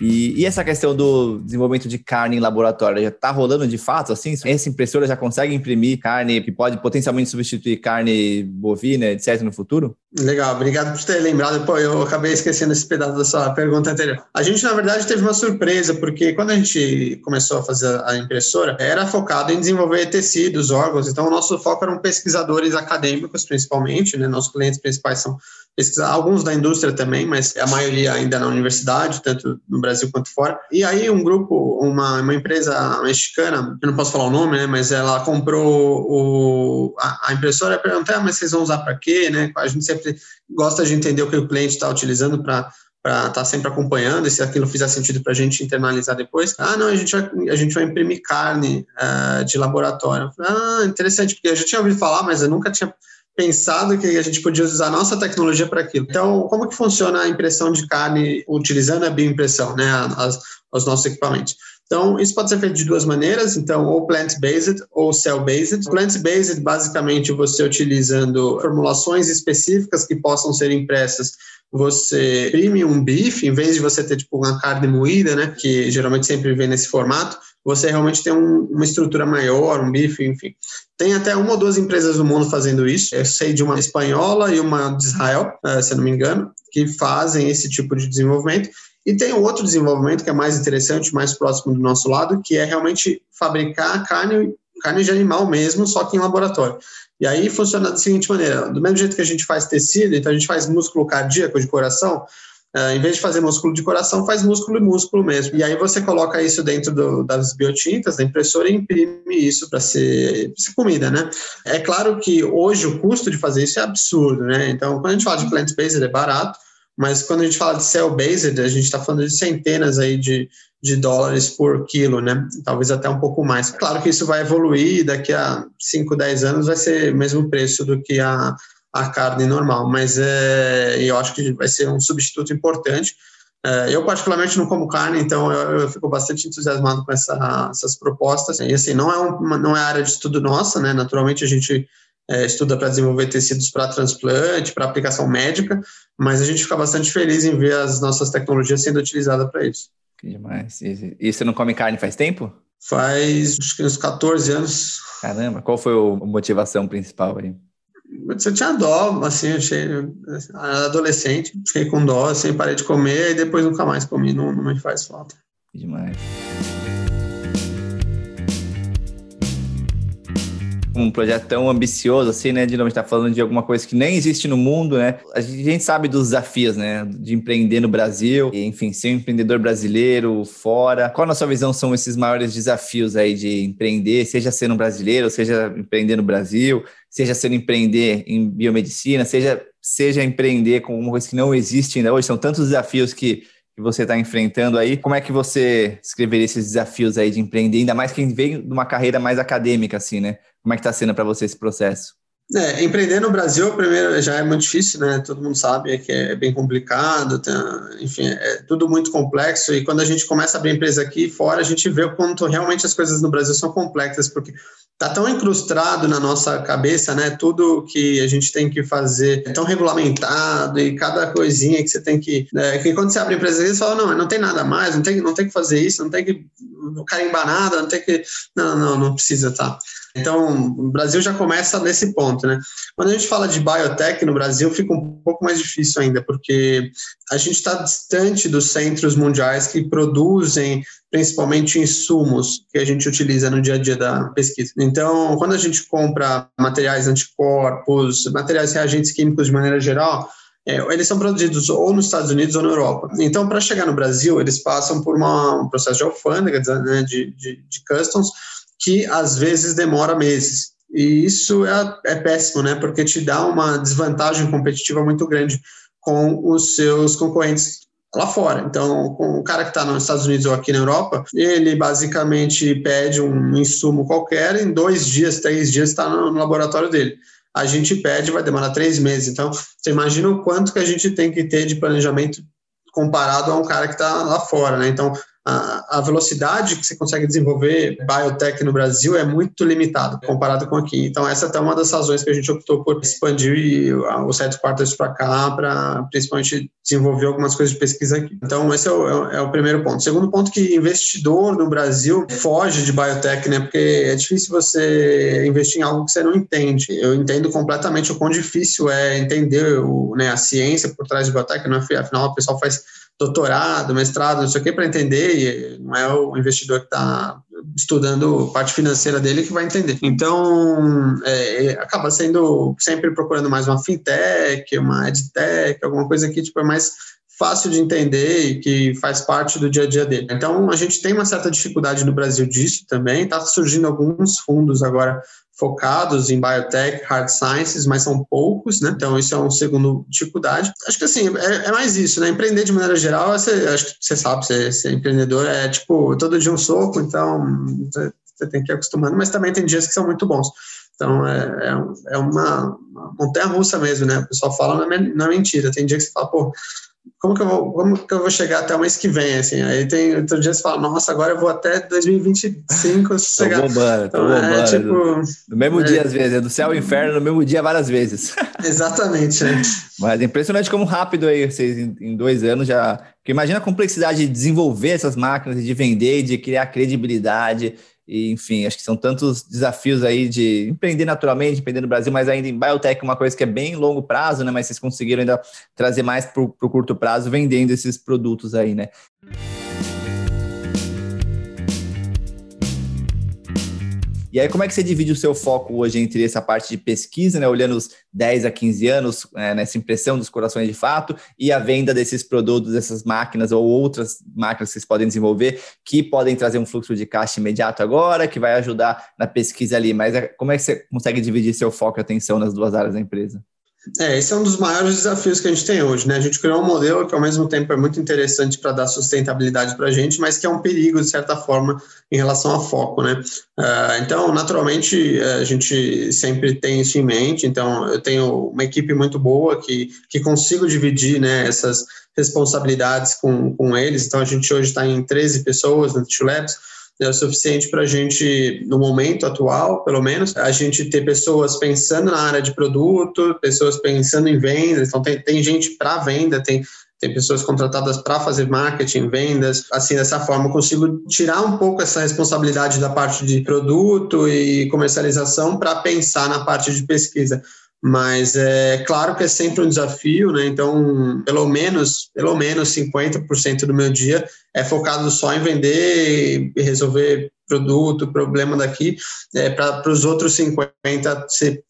E, e, essa questão do desenvolvimento de carne em laboratório já está rolando de fato? Assim, essa impressora já consegue imprimir carne que pode potencialmente substituir carne bovina, etc., no futuro? Legal, obrigado por ter lembrado. Pô, eu acabei esquecendo esse pedaço da sua pergunta anterior. A gente, na verdade, teve uma surpresa, porque quando a gente começou a fazer a impressora, era focado em desenvolver tecidos, órgãos, então o nosso foco eram pesquisadores acadêmicos, principalmente, né? Nossos clientes principais são pesquisadores, alguns da indústria também, mas a maioria ainda na universidade, tanto no Brasil quanto fora. E aí um grupo, uma, uma empresa mexicana, eu não posso falar o nome, né? Mas ela comprou o, a, a impressora e perguntou, ah, mas vocês vão usar para quê, né? A gente sempre sempre gosta de entender o que o cliente está utilizando para para estar tá sempre acompanhando e se aquilo fizer sentido para a gente internalizar depois. Ah, não, a gente vai, a gente vai imprimir carne uh, de laboratório. Ah, interessante, porque eu já tinha ouvido falar, mas eu nunca tinha pensado que a gente podia usar nossa tecnologia para aquilo. Então, como que funciona a impressão de carne utilizando a bioimpressão, né, as, os nossos equipamentos? Então, isso pode ser feito de duas maneiras, então, ou plant-based ou cell-based. Plant-based, basicamente, você utilizando formulações específicas que possam ser impressas você imprime um bife, em vez de você ter tipo uma carne moída, né, que geralmente sempre vem nesse formato, você realmente tem um, uma estrutura maior, um bife, enfim. Tem até uma ou duas empresas no mundo fazendo isso. Eu sei de uma espanhola e uma de Israel, eh, se eu não me engano, que fazem esse tipo de desenvolvimento. E tem outro desenvolvimento que é mais interessante, mais próximo do nosso lado, que é realmente fabricar carne, carne de animal mesmo, só que em laboratório. E aí funciona da seguinte maneira: do mesmo jeito que a gente faz tecido, então a gente faz músculo cardíaco de coração, Uh, em vez de fazer músculo de coração, faz músculo e músculo mesmo. E aí você coloca isso dentro do, das biotintas da impressora e imprime isso para ser, ser, comida, né? É claro que hoje o custo de fazer isso é absurdo, né? Então, quando a gente fala de plant-based, é barato, mas quando a gente fala de cell-based, a gente está falando de centenas aí de, de dólares por quilo, né? Talvez até um pouco mais. Claro que isso vai evoluir, daqui a 5, 10 anos vai ser o mesmo preço do que a, a carne normal, mas é, eu acho que vai ser um substituto importante. É, eu, particularmente, não como carne, então eu, eu fico bastante entusiasmado com essa, essas propostas. E, assim, não é, uma, não é área de estudo nossa, né? Naturalmente, a gente é, estuda para desenvolver tecidos para transplante, para aplicação médica, mas a gente fica bastante feliz em ver as nossas tecnologias sendo utilizadas para isso. Que demais. E, e, você não come carne faz tempo? Faz uns 14 anos. Caramba, qual foi a motivação principal aí? Eu tinha dó, assim, eu achei, adolescente, fiquei com dó, assim, parei de comer e depois nunca mais comi, não, não me faz falta. Que demais. Um projeto tão ambicioso assim, né? De novo, está falando de alguma coisa que nem existe no mundo, né? A gente sabe dos desafios, né? De empreender no Brasil, e, enfim, ser um empreendedor brasileiro fora. Qual na sua visão são esses maiores desafios aí de empreender, seja sendo brasileiro, seja empreender no Brasil, seja sendo empreender em biomedicina, seja seja empreender com uma coisa que não existe ainda hoje. São tantos desafios que que você está enfrentando aí. Como é que você escreveria esses desafios aí de empreender, ainda mais quem vem de uma carreira mais acadêmica, assim, né? Como é que está sendo para você esse processo? É, empreender no Brasil, primeiro, já é muito difícil, né? Todo mundo sabe que é bem complicado, tem, enfim, é tudo muito complexo. E quando a gente começa a abrir empresa aqui fora, a gente vê o quanto realmente as coisas no Brasil são complexas, porque tá tão incrustado na nossa cabeça, né? Tudo que a gente tem que fazer é tão regulamentado e cada coisinha que você tem que. Né? que quando você abre empresa, você fala, não, não tem nada mais, não tem, não tem que fazer isso, não tem que carimbar nada, não tem que. Não, não, não precisa, tá? Então, o Brasil já começa nesse ponto, né? Quando a gente fala de biotech no Brasil, fica um pouco mais difícil ainda, porque a gente está distante dos centros mundiais que produzem principalmente insumos que a gente utiliza no dia a dia da pesquisa. Então, quando a gente compra materiais anticorpos, materiais reagentes químicos de maneira geral, é, eles são produzidos ou nos Estados Unidos ou na Europa. Então, para chegar no Brasil, eles passam por uma, um processo de alfândega, né, de, de, de customs, que às vezes demora meses. E isso é, é péssimo, né? Porque te dá uma desvantagem competitiva muito grande com os seus concorrentes lá fora. Então, o cara que está nos Estados Unidos ou aqui na Europa, ele basicamente pede um insumo qualquer, em dois dias, três dias está no laboratório dele. A gente pede, vai demorar três meses. Então, você imagina o quanto que a gente tem que ter de planejamento comparado a um cara que está lá fora, né? Então, a, velocidade que você consegue desenvolver biotech no Brasil é muito limitada comparado com aqui. Então, essa é até uma das razões que a gente optou por expandir o Sete Quarters para cá, para principalmente desenvolver algumas coisas de pesquisa aqui. Então, esse é o, é o primeiro ponto. Segundo ponto, que investidor no Brasil foge de biotech, né? Porque é difícil você investir em algo que você não entende. Eu entendo completamente o quão difícil é entender o, né, a ciência por trás de biotech, não é? afinal, o pessoal faz doutorado, mestrado, não sei o que, para entender, e não é o investidor que está estudando parte financeira dele que vai entender. Então, é, é, acaba sendo sempre procurando mais uma fintech, uma edtech, alguma coisa que tipo, é mais fácil de entender e que faz parte do dia a dia dele. Então, a gente tem uma certa dificuldade no Brasil disso também, está surgindo alguns fundos agora focados em biotech, hard sciences, mas são poucos, né? Então, isso é um segundo dificuldade. Acho que, assim, é, é mais isso, né? Empreender de maneira geral, você, acho que você sabe, ser, ser empreendedor é, tipo, todo dia um soco, então você, tem que ir acostumando, mas também tem dias que são muito bons. Então, é, é, é uma, montanha-russa mesmo, né? O pessoal fala, não é, não é mentira. Tem dia que você fala, pô, como que eu vou, como que eu vou chegar até o mês que vem, assim, aí tem, outro dia você fala, nossa, agora eu vou até 2025 chegar. Tô bombando, então, tô bombando. É, tipo, no mesmo é, dia, às vezes, é do céu ao inferno, no mesmo dia, várias vezes. Exatamente, é. Mas é impressionante como rápido aí, vocês em, dois anos já... Porque imagina a complexidade de desenvolver essas máquinas, de vender, de criar credibilidade, e, enfim, acho que são tantos desafios aí de empreender naturalmente, empreender no Brasil, mas ainda em biotech, uma coisa que é bem longo prazo, né? Mas vocês conseguiram ainda trazer mais para o curto prazo vendendo esses produtos aí, né? E aí, como é que você divide o seu foco hoje entre essa parte de pesquisa, né, olhando os 10 a 15 anos, é, nessa impressão dos corações de fato, e a venda desses produtos, dessas máquinas ou outras máquinas que vocês podem desenvolver, que podem trazer um fluxo de caixa imediato agora, que vai ajudar na pesquisa ali. Mas é, como é que você consegue dividir seu foco e atenção nas duas áreas da empresa? É, esse é um dos maiores desafios que a gente tem hoje, né? A gente criou um modelo que ao mesmo tempo é muito interessante para dar sustentabilidade para a gente, mas que é um perigo, de certa forma, em relação a foco, né? Uh, então, naturalmente, a gente sempre tem isso em mente, então eu tenho uma equipe muito boa que, que consigo dividir né, essas responsabilidades com, com eles, então a gente hoje está em 13 pessoas no Tissue Labs, é o suficiente para a gente, no momento atual, pelo menos, a gente ter pessoas pensando na área de produto, pessoas pensando em vendas. Então, tem, tem gente para venda, tem, tem pessoas contratadas para fazer marketing, vendas. Assim, dessa forma, eu consigo tirar um pouco essa responsabilidade da parte de produto e comercialização para pensar na parte de pesquisa. Mas é claro que é sempre um desafio, né? Então, pelo menos, pelo menos 50% do meu dia é focado só em vender e resolver produto, problema daqui, é, para os outros 50 ser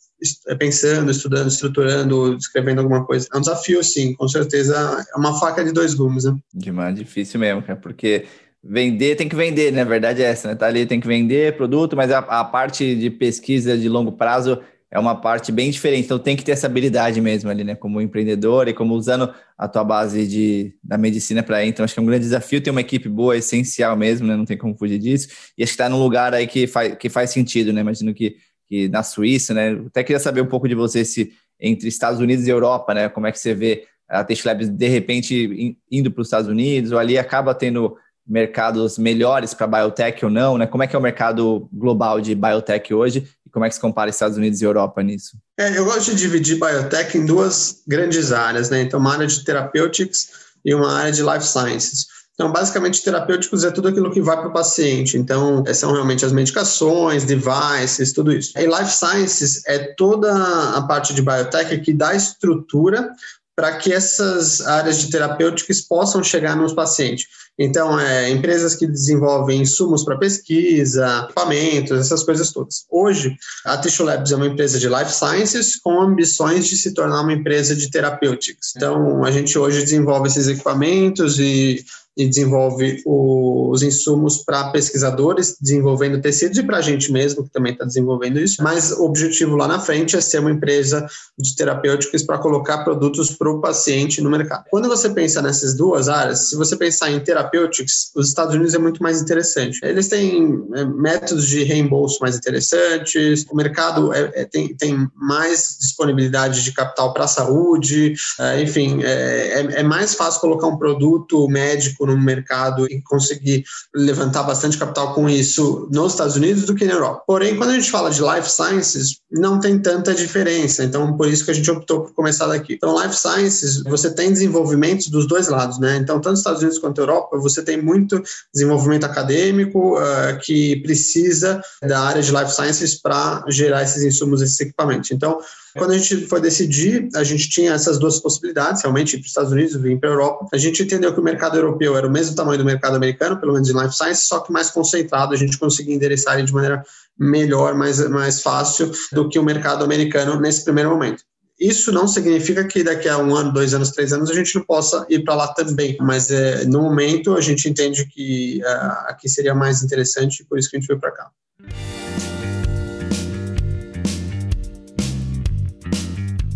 é, pensando, estudando, estruturando, escrevendo alguma coisa. É um desafio, sim, com certeza. É uma faca de dois gumes, né? Demais, difícil mesmo, cara, porque vender tem que vender, né? Verdade é essa, né? Tá ali, tem que vender produto, mas a, a parte de pesquisa de longo prazo é uma parte bem diferente. Então tem que ter essa habilidade mesmo ali, né? Como empreendedor e como usando a tua base de, da medicina para Então acho que é um grande desafio ter uma equipe boa, é essencial mesmo, né? Não tem como fugir disso. E acho que está num lugar aí que faz, que faz sentido, né? Imagino que, que na Suíça, né? Até queria saber um pouco de você se entre Estados Unidos e Europa, né? Como é que você vê a Test Labs de repente indo para os Estados Unidos ou ali acaba tendo mercados melhores para biotech ou não, né? Como é que é o mercado global de biotech hoje e como é que se compara Estados Unidos e Europa nisso? É, eu gosto de dividir biotech em duas grandes áreas, né? Então, uma área de therapeutics e uma área de life sciences. Então, basicamente, terapêuticos é tudo aquilo que vai para o paciente. Então, são realmente as medicações, devices, tudo isso. E life sciences é toda a parte de biotech que dá estrutura para que essas áreas de terapêuticos possam chegar nos pacientes. Então, é, empresas que desenvolvem insumos para pesquisa, equipamentos, essas coisas todas. Hoje, a Tissue Labs é uma empresa de life sciences com ambições de se tornar uma empresa de terapêuticos. Então, a gente hoje desenvolve esses equipamentos e e desenvolve os insumos para pesquisadores desenvolvendo tecidos e para a gente mesmo, que também está desenvolvendo isso. Mas o objetivo lá na frente é ser uma empresa de terapêuticos para colocar produtos para o paciente no mercado. Quando você pensa nessas duas áreas, se você pensar em terapêuticos, os Estados Unidos é muito mais interessante. Eles têm é, métodos de reembolso mais interessantes, o mercado é, é, tem, tem mais disponibilidade de capital para a saúde, é, enfim, é, é, é mais fácil colocar um produto médico no mercado e conseguir levantar bastante capital com isso nos Estados Unidos do que na Europa. Porém, quando a gente fala de life sciences, não tem tanta diferença. Então, por isso que a gente optou por começar daqui. Então, life sciences, você tem desenvolvimentos dos dois lados, né? Então, tanto nos Estados Unidos quanto na Europa, você tem muito desenvolvimento acadêmico uh, que precisa da área de life sciences para gerar esses insumos, esses equipamentos. Então, quando a gente foi decidir, a gente tinha essas duas possibilidades, realmente ir para os Estados Unidos, vir para a Europa. A gente entendeu que o mercado europeu era o mesmo tamanho do mercado americano, pelo menos em life science, só que mais concentrado, a gente conseguia endereçar ele de maneira melhor, mais, mais fácil do que o mercado americano nesse primeiro momento. Isso não significa que daqui a um ano, dois anos, três anos a gente não possa ir para lá também, mas é, no momento a gente entende que é, aqui seria mais interessante e por isso que a gente veio para cá.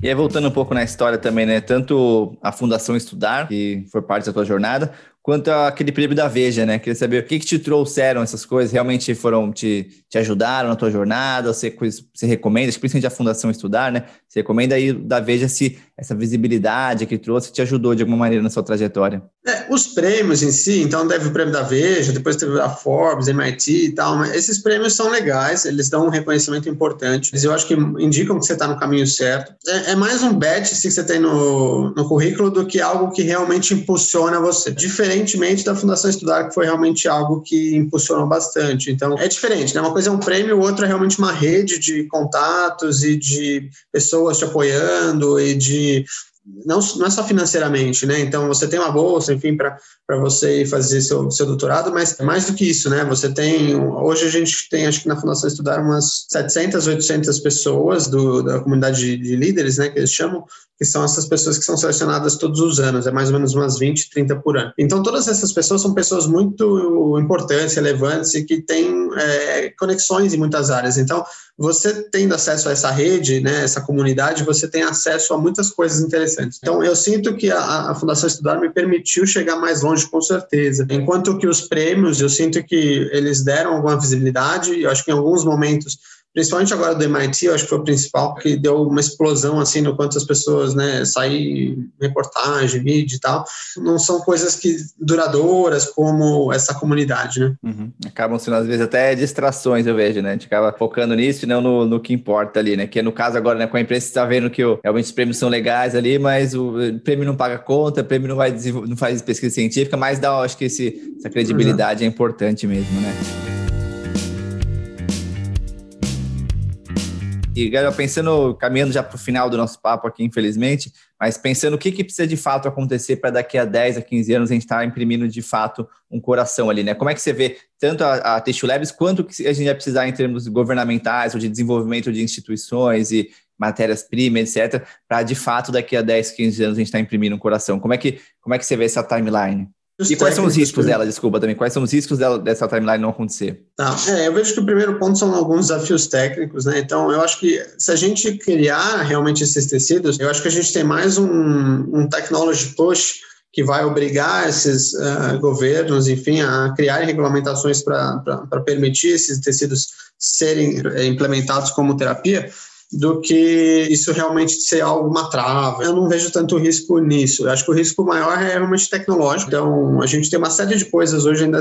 E aí, voltando um pouco na história também, né? Tanto a Fundação Estudar, que foi parte da tua jornada, quanto aquele prêmio da Veja, né? Queria saber o que, que te trouxeram essas coisas, realmente foram, te, te ajudaram na tua jornada, você, você recomenda, principalmente a Fundação Estudar, né? Você recomenda aí da Veja se essa visibilidade que trouxe te ajudou de alguma maneira na sua trajetória? É, os prêmios em si, então teve o prêmio da Veja, depois teve a Forbes, MIT e tal, mas esses prêmios são legais, eles dão um reconhecimento importante, eu acho que indicam que você está no caminho certo. É, é, mais um bet que você tem no, no currículo do que algo que realmente impulsiona você. Diferentemente da Fundação Estudar, que foi realmente algo que impulsionou bastante. Então, é diferente, né? Uma coisa é um prêmio, o outro é realmente uma rede de contatos e de pessoas te apoiando e de não, não é só financeiramente, né? Então você tem uma bolsa, enfim, para você ir fazer seu, seu doutorado, mas mais do que isso, né? Você tem, hoje a gente tem, acho que na Fundação Estudar, umas 700, 800 pessoas do, da comunidade de, de líderes, né? Que eles chamam, que são essas pessoas que são selecionadas todos os anos, é mais ou menos umas 20, 30 por ano. Então, todas essas pessoas são pessoas muito importantes, relevantes e que têm é, conexões em muitas áreas. Então, você tendo acesso a essa rede, né, essa comunidade, você tem acesso a muitas coisas interessantes. Então, eu sinto que a, a Fundação Estudar me permitiu chegar mais longe, com certeza. Enquanto que os prêmios, eu sinto que eles deram alguma visibilidade, eu acho que em alguns momentos principalmente agora do MIT, eu acho que foi o principal, que deu uma explosão assim no quanto as pessoas, né, sair reportagem, mídia e tal, não são coisas que duradouras como essa comunidade, né? Uhum. Acabam sendo às vezes até distrações, eu vejo, né? A gente acaba focando nisso e não no, no que importa ali, né? Que no caso agora, né, com a imprensa, você tá vendo que o, realmente os prêmios são legais ali, mas o, o prêmio não paga conta, o prêmio não vai não faz pesquisa científica, mas dá, acho que esse, essa credibilidade uhum. é importante mesmo, né? E, galera, pensando, caminhando já para o final do nosso papo aqui, infelizmente, mas pensando o que, que precisa de fato acontecer para daqui a 10 a 15 anos a gente estar tá imprimindo de fato um coração ali, né? Como é que você vê tanto a, a Teixo Labs quanto que a gente vai precisar em termos governamentais ou de desenvolvimento de instituições e matérias-primas, etc., para de fato daqui a 10, 15 anos a gente estar tá imprimindo um coração? Como é que, como é que você vê essa timeline? Os e quais são os riscos dela, desculpa também, quais são os riscos dela, dessa timeline não acontecer? Tá, é, eu vejo que o primeiro ponto são alguns desafios técnicos, né? Então, eu acho que se a gente criar realmente esses tecidos, eu acho que a gente tem mais um, um technology push que vai obrigar esses uh, governos, enfim, a criar regulamentações para permitir esses tecidos serem eh, implementados como terapia, do que isso realmente ser alguma trava. Eu não vejo tanto risco nisso. Eu acho que o risco maior é realmente tecnológico. Então, a gente tem uma série de coisas hoje ainda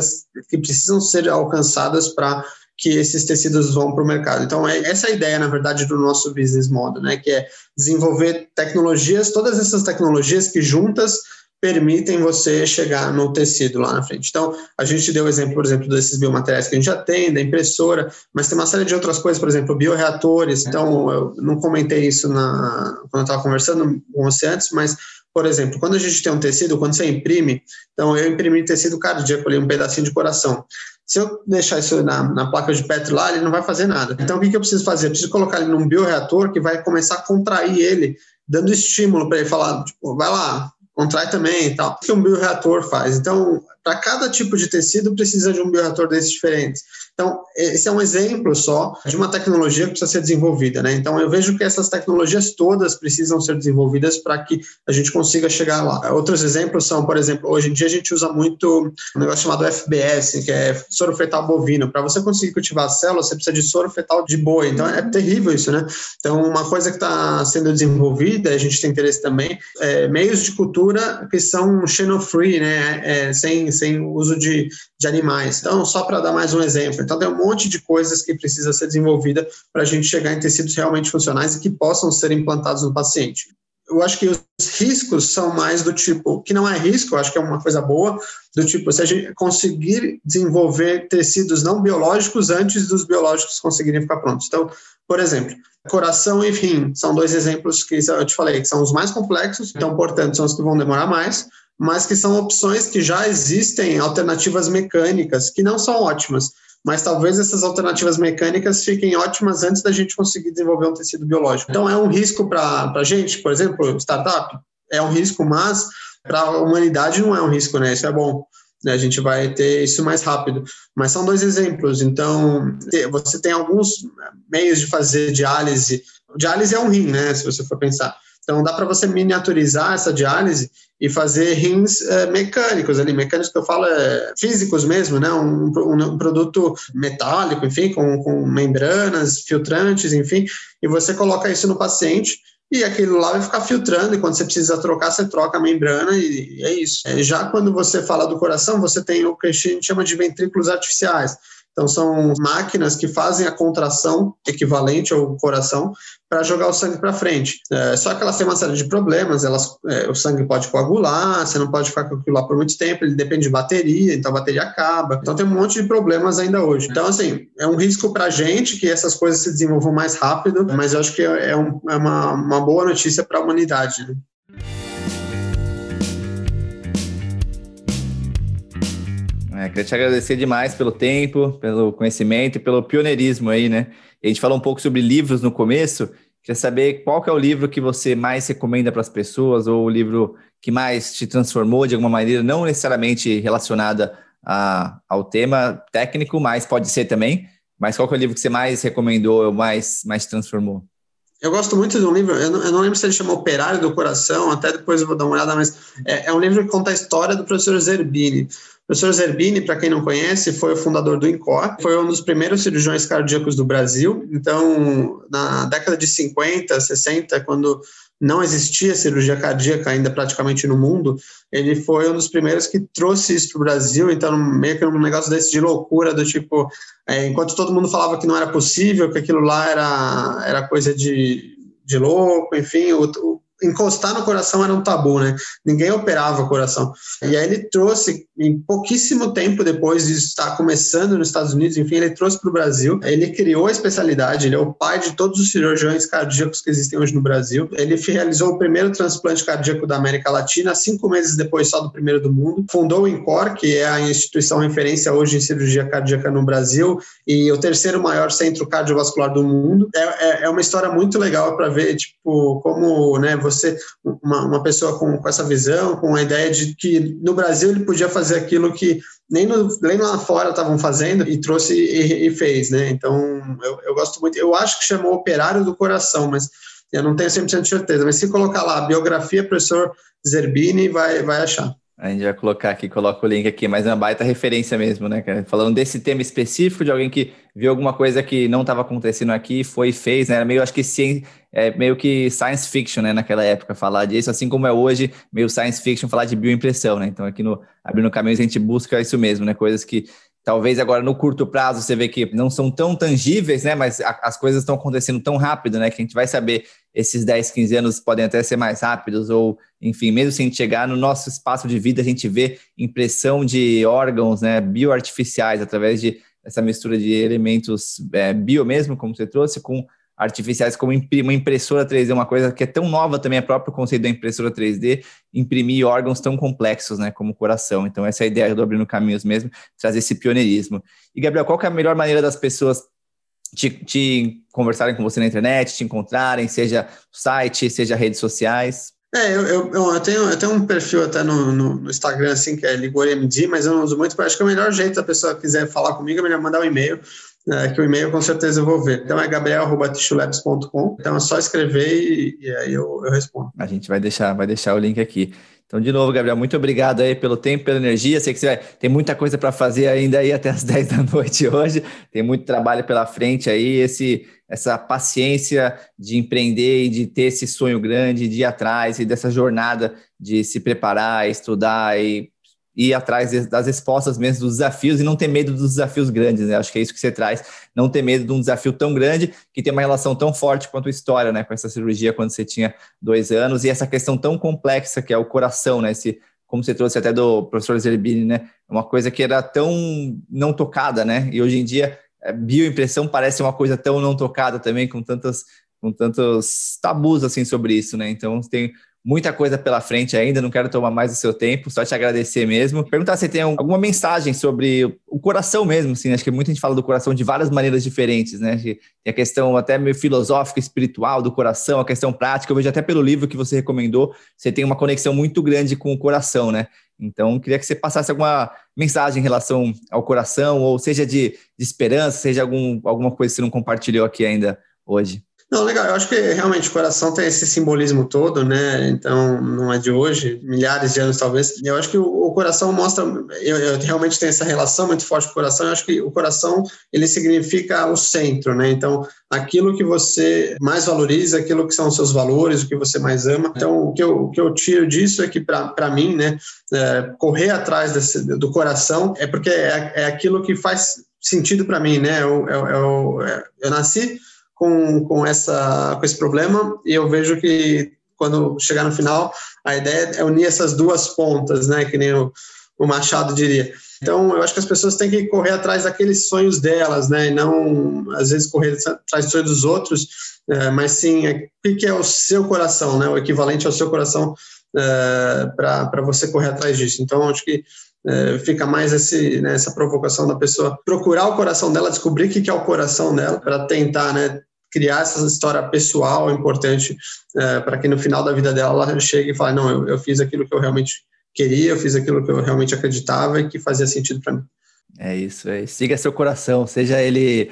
que precisam ser alcançadas para que esses tecidos vão para o mercado. Então, é essa é a ideia, na verdade, do nosso business model, né? Que é desenvolver tecnologias, todas essas tecnologias que juntas permitem você chegar no tecido lá na frente. Então, a gente deu o exemplo, por exemplo, desses biomateriais que a gente já tem, da impressora, mas tem uma série de outras coisas, por exemplo, bioreatores. Então, eu não comentei isso na, quando eu estava conversando com você antes, mas, por exemplo, quando a gente tem um tecido, quando você imprime, então eu imprimi tecido cardíaco ali, um pedacinho de coração. Se eu deixar isso na, na, placa de Petri lá, ele não vai fazer nada. Então, o que, que eu preciso fazer? Eu preciso colocar ele num bioreator que vai começar a contrair ele, dando estímulo para ele falar, tipo, vai lá, contrai também e tal. O que um bioreator faz? Então, para cada tipo de tecido precisa de um bioreator desses diferentes. Então, esse é um exemplo só de uma tecnologia que precisa ser desenvolvida, né? Então, eu vejo que essas tecnologias todas precisam ser desenvolvidas para que a gente consiga chegar lá. Outros exemplos são, por exemplo, hoje em dia a gente usa muito um negócio chamado FBS, que é soro fetal bovino. Para você conseguir cultivar células, você precisa de soro fetal de boi. Então, é terrível isso, né? Então, uma coisa que está sendo desenvolvida, a gente tem interesse também, é meios de cultura que são xenofree, né? É, sem sem uso de, de animais. Então, só para dar mais um exemplo. Então, tem um monte de coisas que precisa ser desenvolvida para a gente chegar em tecidos realmente funcionais e que possam ser implantados no paciente. Eu acho que os riscos são mais do tipo, que não é risco, eu acho que é uma coisa boa, do tipo, se a gente conseguir desenvolver tecidos não biológicos antes dos biológicos conseguirem ficar prontos. Então, por exemplo, coração e rim são dois exemplos que eu te falei, que são os mais complexos, então, portanto, são os que vão demorar mais, mas que são opções que já existem, alternativas mecânicas, que não são ótimas, mas talvez essas alternativas mecânicas fiquem ótimas antes da gente conseguir desenvolver um tecido biológico. Então, é um risco para a gente, por exemplo, startup? É um risco, mas para a humanidade não é um risco, né? Isso é bom. Né? A gente vai ter isso mais rápido. Mas são dois exemplos. Então, você tem alguns meios de fazer diálise. Diálise é um rim, né? Se você for pensar. Então, dá para você miniaturizar essa diálise e fazer rins é, mecânicos ali, mecânicos que eu falo é, físicos mesmo, né? Um, um, um, produto metálico, enfim, com, com membranas, filtrantes, enfim, e você coloca isso no paciente e aquilo lá vai ficar filtrando, e quando você precisa trocar, você troca a membrana e, e é isso. É, já quando você fala do coração, você tem o que a gente chama de ventrículos artificiais. Então, são máquinas que fazem a contração equivalente ao coração para jogar o sangue para frente. É, só que elas têm uma série de problemas, elas, é, o sangue pode coagular, você não pode ficar com aquilo lá por muito tempo, ele depende de bateria, então a bateria acaba. Então, tem um monte de problemas ainda hoje. Então, assim, é um risco para a gente que essas coisas se desenvolvam mais rápido, mas eu acho que é, um, é uma, uma boa notícia para a humanidade. Né? É, queria te agradecer demais pelo tempo, pelo conhecimento e pelo pioneirismo aí, né? A gente falou um pouco sobre livros no começo. Queria saber qual que é o livro que você mais recomenda para as pessoas ou o livro que mais te transformou de alguma maneira, não necessariamente relacionada a, ao tema técnico, mas pode ser também. Mas qual que é o livro que você mais recomendou ou mais, mais transformou? Eu gosto muito de um livro, eu não, eu não, lembro se ele chama Operário do Coração, até depois eu vou dar uma olhada, mas é, é um livro que conta a história do professor Zerbini. O professor Zerbini, para quem não conhece, foi o fundador do INCOR, foi um dos primeiros cirurgiões cardíacos do Brasil. Então, na década de 50, 60, quando não existia cirurgia cardíaca ainda praticamente no mundo, ele foi um dos primeiros que trouxe isso para o Brasil, então meio que um negócio desse de loucura, do tipo, é, enquanto todo mundo falava que não era possível, que aquilo lá era, era coisa de, de louco, enfim, o, o encostar no coração era um tabu, né? Ninguém operava o coração. E aí ele trouxe, em pouquíssimo tempo depois de estar começando nos Estados Unidos, enfim, ele trouxe para o Brasil. Ele criou a especialidade, ele é o pai de todos os cirurgiões cardíacos que existem hoje no Brasil. Ele realizou o primeiro transplante cardíaco da América Latina, cinco meses depois só do primeiro do mundo. Fundou o INCOR, que é a instituição referência hoje em cirurgia cardíaca no Brasil, e o terceiro maior centro cardiovascular do mundo. É, é, é uma história muito legal para ver, tipo, como, né, você você, uma, uma pessoa com, com essa visão, com a ideia de que no Brasil ele podia fazer aquilo que nem, no, nem lá fora estavam fazendo e trouxe e, e, fez, né? Então, eu, eu gosto muito, eu acho que chamou Operário do Coração, mas eu não tenho 100% de certeza, mas se colocar lá, biografia professor Zerbini, vai, vai achar. A gente vai colocar aqui, coloca o link aqui, mas é uma baita referência mesmo, né, cara? Falando desse tema específico, de alguém que viu alguma coisa que não estava acontecendo aqui, foi e fez, né? Era meio, acho que é meio que science fiction, né, naquela época, falar disso, assim como é hoje, meio science fiction falar de bioimpressão, né? Então aqui no Abrindo Caminhos a gente busca isso mesmo, né? Coisas que talvez agora no curto prazo você vê que não são tão tangíveis, né? Mas a, as coisas estão acontecendo tão rápido, né? Que a gente vai saber esses 10, 15 anos podem até ser mais rápidos, ou, enfim, mesmo sem chegar no nosso espaço de vida, a gente vê impressão de órgãos, né? Bioartificiais, através de essa mistura de elementos é, bio mesmo, como você trouxe, com artificiais como uma impressora 3D, uma coisa que é tão nova também, é próprio conceito da impressora 3D, imprimir órgãos tão complexos, né, como o coração. Então, essa é a ideia do Abrindo Caminhos mesmo, trazer esse pioneirismo. E, Gabriel, qual é a melhor maneira das pessoas te, te conversarem com você na internet, te encontrarem, seja site, seja redes sociais? É, eu, eu, eu, tenho, eu tenho um perfil até no, no, no Instagram, assim, que é LigorMD, mas eu não uso muito, porque acho que é o melhor jeito da pessoa quiser falar comigo é melhor mandar um e-mail, é, que o e-mail com certeza eu vou ver. Então é gabriel.tichulabs.com, então é só escrever e, e aí eu, eu respondo. A gente vai deixar, vai deixar o link aqui. Então, de novo, Gabriel, muito obrigado aí pelo tempo, pela energia. Sei que você vai, tem muita coisa para fazer ainda aí até as 10 da noite hoje. Tem muito trabalho pela frente aí. Esse, essa paciência de empreender e de ter esse sonho grande, de ir atrás e dessa jornada de se preparar, estudar e ir atrás das respostas mesmo dos desafios e não ter medo dos desafios grandes, né? Acho que é isso que você traz, não ter medo de um desafio tão grande que tem uma relação tão forte quanto a história, né? Com essa cirurgia quando você tinha dois anos e essa questão tão complexa que é o coração, né? Esse, como você trouxe até do professor Zerbini, né? Uma coisa que era tão não tocada, né? E hoje em dia é, bioimpressão parece uma coisa tão não tocada também, com tantas com tantos tabus assim sobre isso, né? Então tem muita coisa pela frente ainda, não quero tomar mais o seu tempo, só te agradecer mesmo. Perguntar se tem alguma mensagem sobre o coração mesmo, assim, acho que muita gente fala do coração de várias maneiras diferentes, né? Tem a questão até meio filosófica, espiritual do coração, a questão prática, eu vejo até pelo livro que você recomendou, você tem uma conexão muito grande com o coração, né? Então, queria que você passasse alguma mensagem em relação ao coração, ou seja de, de esperança, seja algum, alguma coisa que você não compartilhou aqui ainda hoje. Não, legal. Eu acho que realmente o coração tem esse simbolismo todo, né? Então, não é de hoje, milhares de anos talvez. Eu acho que o, coração mostra. Eu, eu, realmente tenho essa relação muito forte com o coração. Eu acho que o coração ele significa o centro, né? Então, aquilo que você mais valoriza, aquilo que são os seus valores, o que você mais ama. Então, o que eu, o que eu tiro disso é que, para mim, né, é, correr atrás desse, do coração é porque é, é aquilo que faz sentido para mim, né? Eu, eu, eu, eu nasci com, com, essa, com esse problema e eu vejo que quando chegar no final, a ideia é unir essas duas pontas, né, que nem o, o Machado diria. Então, eu acho que as pessoas têm que correr atrás daqueles sonhos delas, né, e não, às vezes, correr atrás dos sonhos dos outros, é, mas sim, é, o que é o seu coração, né, o equivalente ao seu coração é, para você correr atrás disso. Então, acho que é, fica mais esse, né, essa provocação da pessoa procurar o coração dela, descobrir o que é o coração dela, para tentar né, criar essa história pessoal importante é, para que no final da vida dela ela chegue e fale, não, eu, eu fiz aquilo que eu realmente queria, eu fiz aquilo que eu realmente acreditava e que fazia sentido para mim. É isso, é. Siga seu coração, seja ele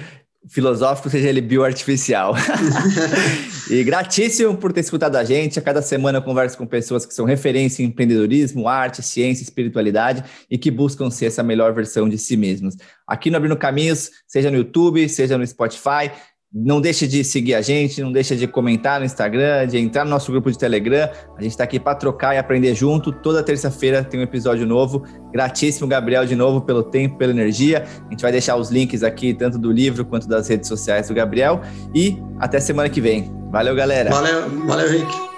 filosófico, seja ele bioartificial. e gratíssimo por ter escutado a gente. A cada semana eu converso com pessoas que são referência em empreendedorismo, arte, ciência, espiritualidade e que buscam ser essa melhor versão de si mesmos. Aqui no Abrindo Caminhos, seja no YouTube, seja no Spotify, não deixe de seguir a gente, não deixe de comentar no Instagram, de entrar no nosso grupo de Telegram. A gente está aqui para trocar e aprender junto. Toda terça-feira tem um episódio novo. Gratíssimo, Gabriel, de novo, pelo tempo, pela energia. A gente vai deixar os links aqui, tanto do livro quanto das redes sociais do Gabriel. E até semana que vem. Valeu, galera. Valeu, valeu, Rick.